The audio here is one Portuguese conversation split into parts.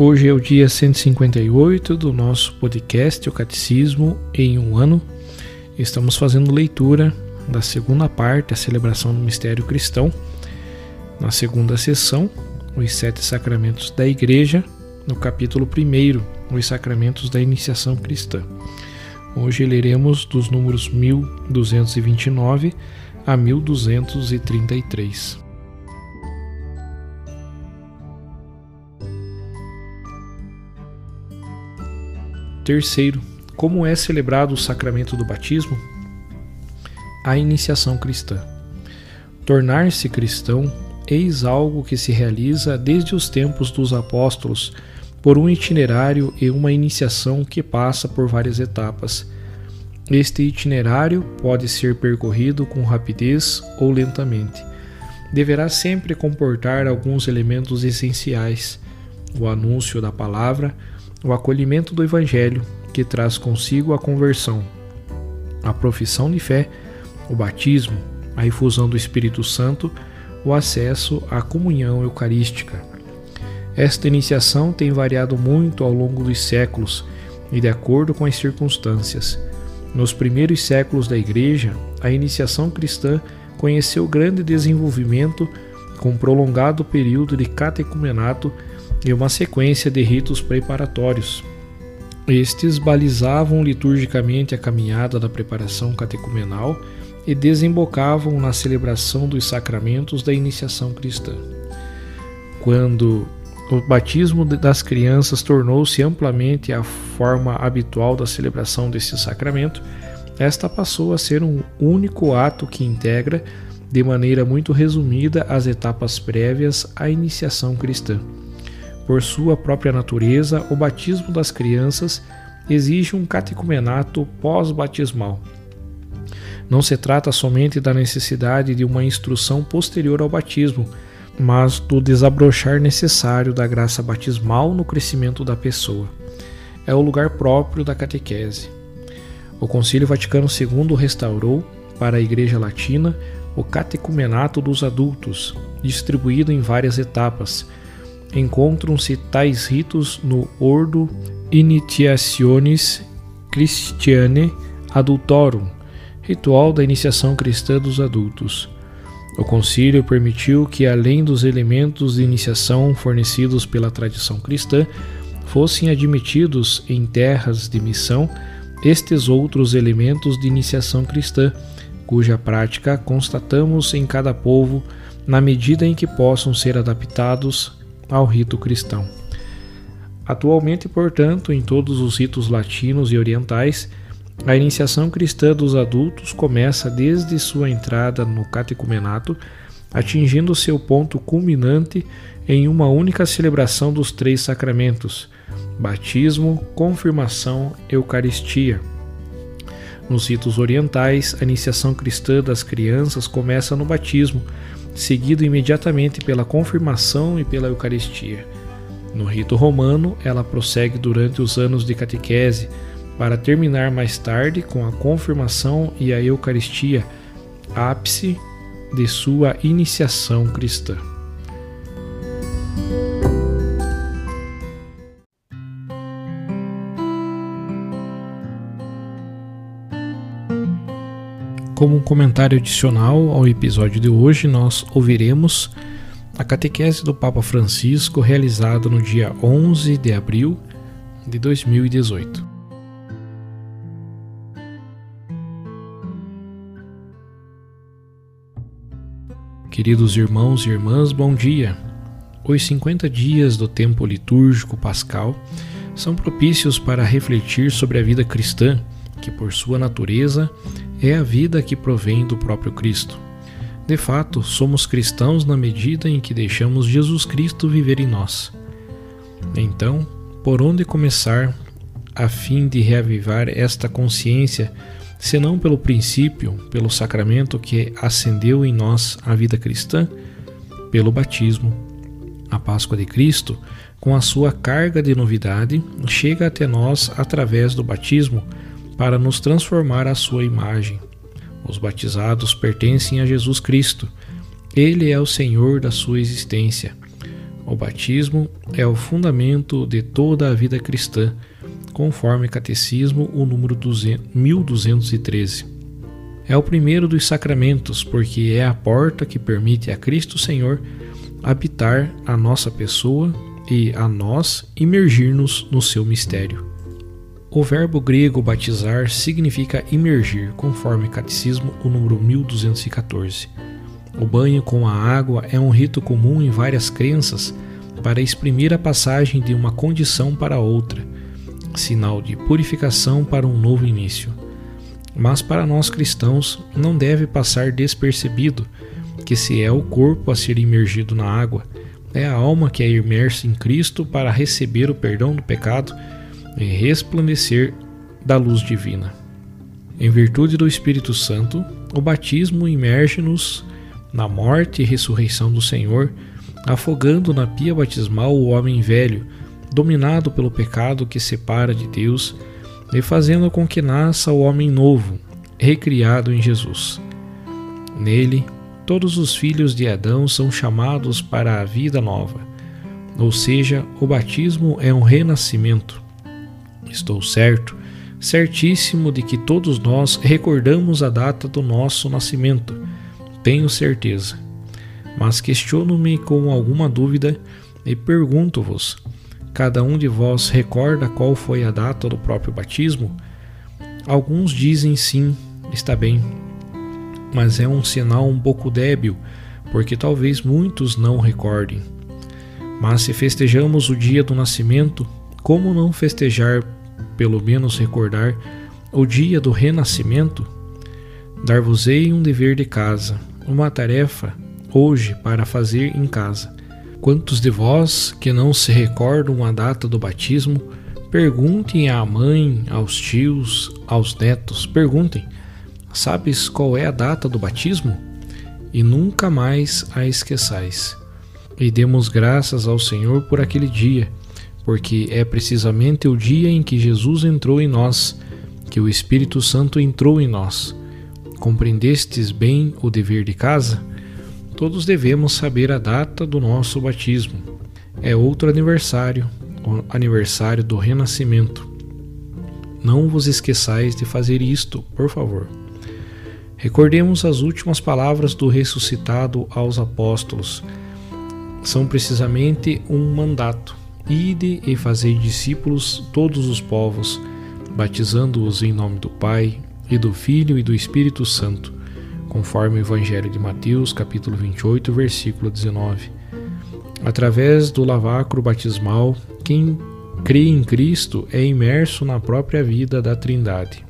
Hoje é o dia 158 do nosso podcast O Catecismo em um ano. Estamos fazendo leitura da segunda parte, a celebração do mistério cristão. Na segunda sessão, os sete sacramentos da Igreja, no capítulo 1, os sacramentos da iniciação cristã. Hoje leremos dos números 1229 a 1233. Terceiro, como é celebrado o sacramento do batismo? A iniciação cristã. Tornar-se cristão eis algo que se realiza desde os tempos dos apóstolos por um itinerário e uma iniciação que passa por várias etapas. Este itinerário pode ser percorrido com rapidez ou lentamente. Deverá sempre comportar alguns elementos essenciais: o anúncio da palavra, o acolhimento do Evangelho, que traz consigo a conversão, a profissão de fé, o batismo, a infusão do Espírito Santo, o acesso à comunhão eucarística. Esta iniciação tem variado muito ao longo dos séculos e de acordo com as circunstâncias. Nos primeiros séculos da Igreja, a iniciação cristã conheceu grande desenvolvimento com um prolongado período de catecumenato e uma sequência de ritos preparatórios. Estes balizavam liturgicamente a caminhada da preparação catecumenal e desembocavam na celebração dos sacramentos da iniciação cristã. Quando o batismo das crianças tornou-se amplamente a forma habitual da celebração desse sacramento, esta passou a ser um único ato que integra, de maneira muito resumida, as etapas prévias à iniciação cristã. Por sua própria natureza, o batismo das crianças exige um catecumenato pós-batismal. Não se trata somente da necessidade de uma instrução posterior ao batismo, mas do desabrochar necessário da graça batismal no crescimento da pessoa. É o lugar próprio da catequese. O Concílio Vaticano II restaurou, para a Igreja Latina, o catecumenato dos adultos, distribuído em várias etapas, encontram-se tais ritos no Ordo Initiationis Christianae Adultorum, ritual da iniciação cristã dos adultos. O concílio permitiu que, além dos elementos de iniciação fornecidos pela tradição cristã, fossem admitidos em terras de missão estes outros elementos de iniciação cristã, cuja prática constatamos em cada povo na medida em que possam ser adaptados ao rito cristão. Atualmente, portanto, em todos os ritos latinos e orientais, a iniciação cristã dos adultos começa desde sua entrada no catecumenato, atingindo seu ponto culminante em uma única celebração dos três sacramentos: batismo, confirmação, eucaristia. Nos ritos orientais, a iniciação cristã das crianças começa no batismo, seguido imediatamente pela confirmação e pela Eucaristia. No rito romano, ela prossegue durante os anos de catequese, para terminar mais tarde com a confirmação e a Eucaristia, ápice de sua iniciação cristã. Como um comentário adicional ao episódio de hoje, nós ouviremos a catequese do Papa Francisco realizada no dia 11 de abril de 2018. Queridos irmãos e irmãs, bom dia. Os 50 dias do tempo litúrgico pascal são propícios para refletir sobre a vida cristã, que por sua natureza é a vida que provém do próprio Cristo. De fato, somos cristãos na medida em que deixamos Jesus Cristo viver em nós. Então, por onde começar a fim de reavivar esta consciência, senão pelo princípio, pelo sacramento que acendeu em nós a vida cristã, pelo batismo? A Páscoa de Cristo com a sua carga de novidade, chega até nós através do batismo para nos transformar à sua imagem. Os batizados pertencem a Jesus Cristo. Ele é o Senhor da sua existência. O batismo é o fundamento de toda a vida cristã, conforme Catecismo, o número 1213. É o primeiro dos sacramentos, porque é a porta que permite a Cristo Senhor habitar a nossa pessoa e a nós imergir-nos no seu mistério. O verbo grego batizar significa imergir, conforme Catecismo, o número 1214. O banho com a água é um rito comum em várias crenças para exprimir a passagem de uma condição para outra, sinal de purificação para um novo início. Mas para nós cristãos não deve passar despercebido que se é o corpo a ser imergido na água, é a alma que é imersa em Cristo para receber o perdão do pecado resplandecer da luz divina. Em virtude do Espírito Santo, o batismo imerge-nos na morte e ressurreição do Senhor, afogando na pia batismal o homem velho, dominado pelo pecado que separa de Deus, e fazendo com que nasça o homem novo, recriado em Jesus. Nele, todos os filhos de Adão são chamados para a vida nova. Ou seja, o batismo é um renascimento. Estou certo, certíssimo de que todos nós recordamos a data do nosso nascimento. Tenho certeza. Mas questiono-me com alguma dúvida e pergunto-vos: cada um de vós recorda qual foi a data do próprio batismo? Alguns dizem sim, está bem, mas é um sinal um pouco débil, porque talvez muitos não recordem. Mas se festejamos o dia do nascimento, como não festejar, pelo menos recordar, o dia do renascimento? Dar-vos-ei um dever de casa, uma tarefa, hoje, para fazer em casa. Quantos de vós que não se recordam a data do batismo, perguntem à mãe, aos tios, aos netos, perguntem Sabes qual é a data do batismo? E nunca mais a esqueçais. E demos graças ao Senhor por aquele dia, porque é precisamente o dia em que Jesus entrou em nós, que o Espírito Santo entrou em nós. Compreendestes bem o dever de casa? Todos devemos saber a data do nosso batismo. É outro aniversário, o aniversário do renascimento. Não vos esqueçais de fazer isto, por favor. Recordemos as últimas palavras do ressuscitado aos apóstolos. São precisamente um mandato: Ide e fazei discípulos todos os povos, batizando-os em nome do Pai, e do Filho e do Espírito Santo, conforme o Evangelho de Mateus, capítulo 28, versículo 19. Através do lavacro batismal, quem crê em Cristo é imerso na própria vida da Trindade.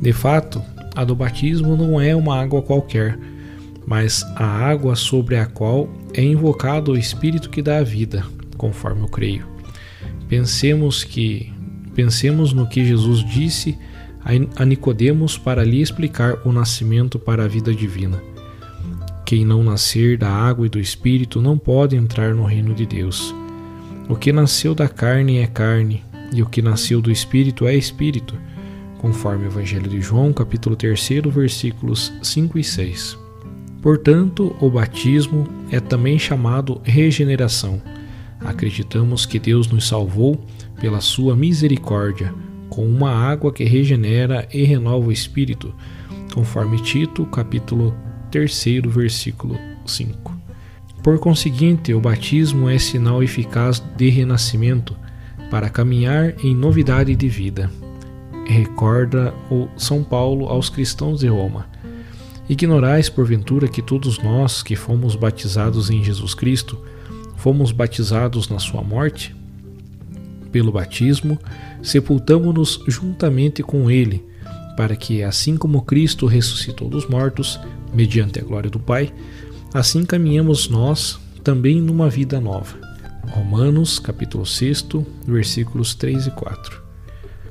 De fato, a do batismo não é uma água qualquer, mas a água sobre a qual é invocado o Espírito que dá a vida, conforme eu creio. Pensemos que pensemos no que Jesus disse a Nicodemos para lhe explicar o nascimento para a vida divina. Quem não nascer da água e do Espírito não pode entrar no reino de Deus. O que nasceu da carne é carne, e o que nasceu do Espírito é Espírito conforme o Evangelho de João, capítulo 3, versículos 5 e 6. Portanto, o batismo é também chamado regeneração. Acreditamos que Deus nos salvou pela sua misericórdia, com uma água que regenera e renova o espírito, conforme Tito, capítulo 3, versículo 5. Por conseguinte, o batismo é sinal eficaz de renascimento, para caminhar em novidade de vida. Recorda o São Paulo aos cristãos de Roma. Ignorais, porventura, que todos nós que fomos batizados em Jesus Cristo, fomos batizados na sua morte? Pelo batismo, sepultamo-nos juntamente com ele, para que, assim como Cristo ressuscitou dos mortos, mediante a glória do Pai, assim caminhemos nós também numa vida nova. Romanos, capítulo 6, versículos 3 e 4.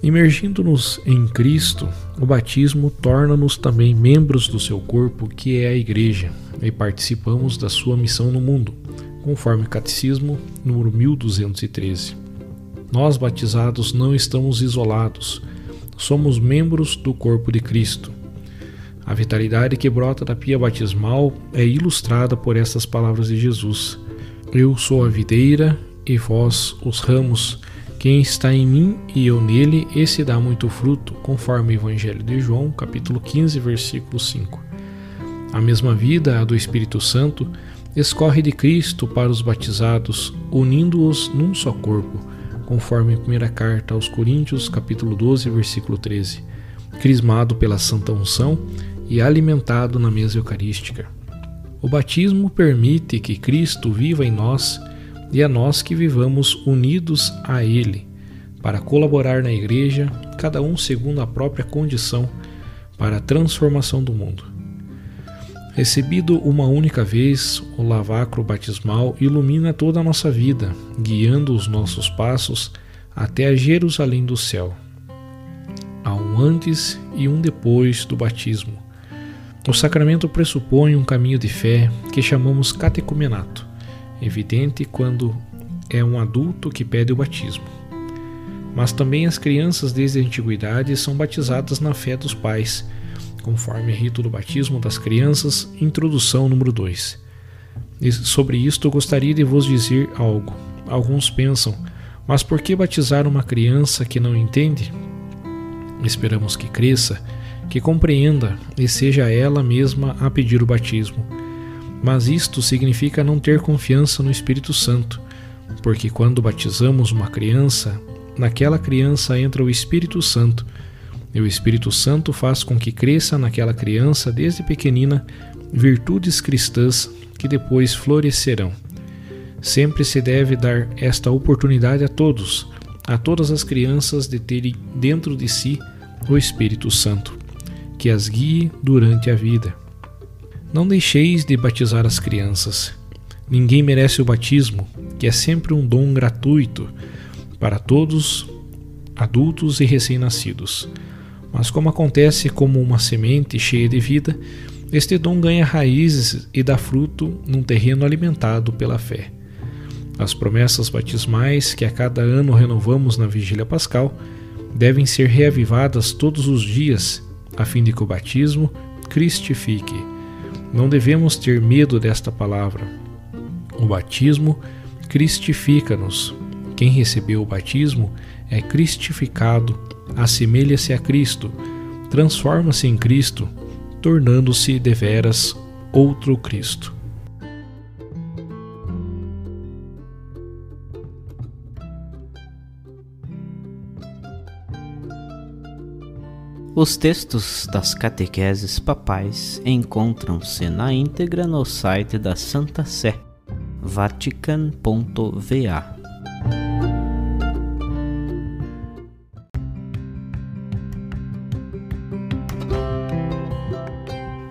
Imergindo-nos em Cristo, o batismo torna-nos também membros do seu corpo, que é a Igreja, e participamos da sua missão no mundo, conforme Catecismo número 1213. Nós, batizados, não estamos isolados, somos membros do corpo de Cristo. A vitalidade que brota da pia batismal é ilustrada por estas palavras de Jesus: Eu sou a videira e vós os ramos. Quem está em mim e eu nele, esse dá muito fruto, conforme o Evangelho de João, capítulo 15, versículo 5. A mesma vida, a do Espírito Santo, escorre de Cristo para os batizados, unindo-os num só corpo, conforme a primeira carta aos Coríntios, capítulo 12, versículo 13, crismado pela santa unção e alimentado na mesa eucarística. O batismo permite que Cristo viva em nós e a nós que vivamos unidos a Ele, para colaborar na Igreja, cada um segundo a própria condição, para a transformação do mundo. Recebido uma única vez, o lavacro batismal ilumina toda a nossa vida, guiando os nossos passos até a Jerusalém do céu. Há um antes e um depois do batismo. O sacramento pressupõe um caminho de fé que chamamos catecumenato evidente quando é um adulto que pede o batismo. Mas também as crianças desde a antiguidade são batizadas na fé dos pais, conforme rito do batismo das crianças, introdução número 2. E sobre isto gostaria de vos dizer algo. Alguns pensam, mas por que batizar uma criança que não entende? Esperamos que cresça, que compreenda e seja ela mesma a pedir o batismo mas isto significa não ter confiança no Espírito Santo, porque quando batizamos uma criança, naquela criança entra o Espírito Santo, e o Espírito Santo faz com que cresça naquela criança desde pequenina virtudes cristãs que depois florescerão. Sempre se deve dar esta oportunidade a todos, a todas as crianças de terem dentro de si o Espírito Santo, que as guie durante a vida. Não deixeis de batizar as crianças. Ninguém merece o batismo, que é sempre um dom gratuito para todos, adultos e recém-nascidos. Mas, como acontece como uma semente cheia de vida, este dom ganha raízes e dá fruto num terreno alimentado pela fé. As promessas batismais que a cada ano renovamos na vigília pascal devem ser reavivadas todos os dias, a fim de que o batismo cristifique não devemos ter medo desta palavra. O batismo cristifica-nos. Quem recebeu o batismo é cristificado, assemelha-se a Cristo, transforma-se em Cristo, tornando-se deveras outro Cristo. Os textos das catequeses papais encontram-se na íntegra no site da Santa Sé, vatican.va.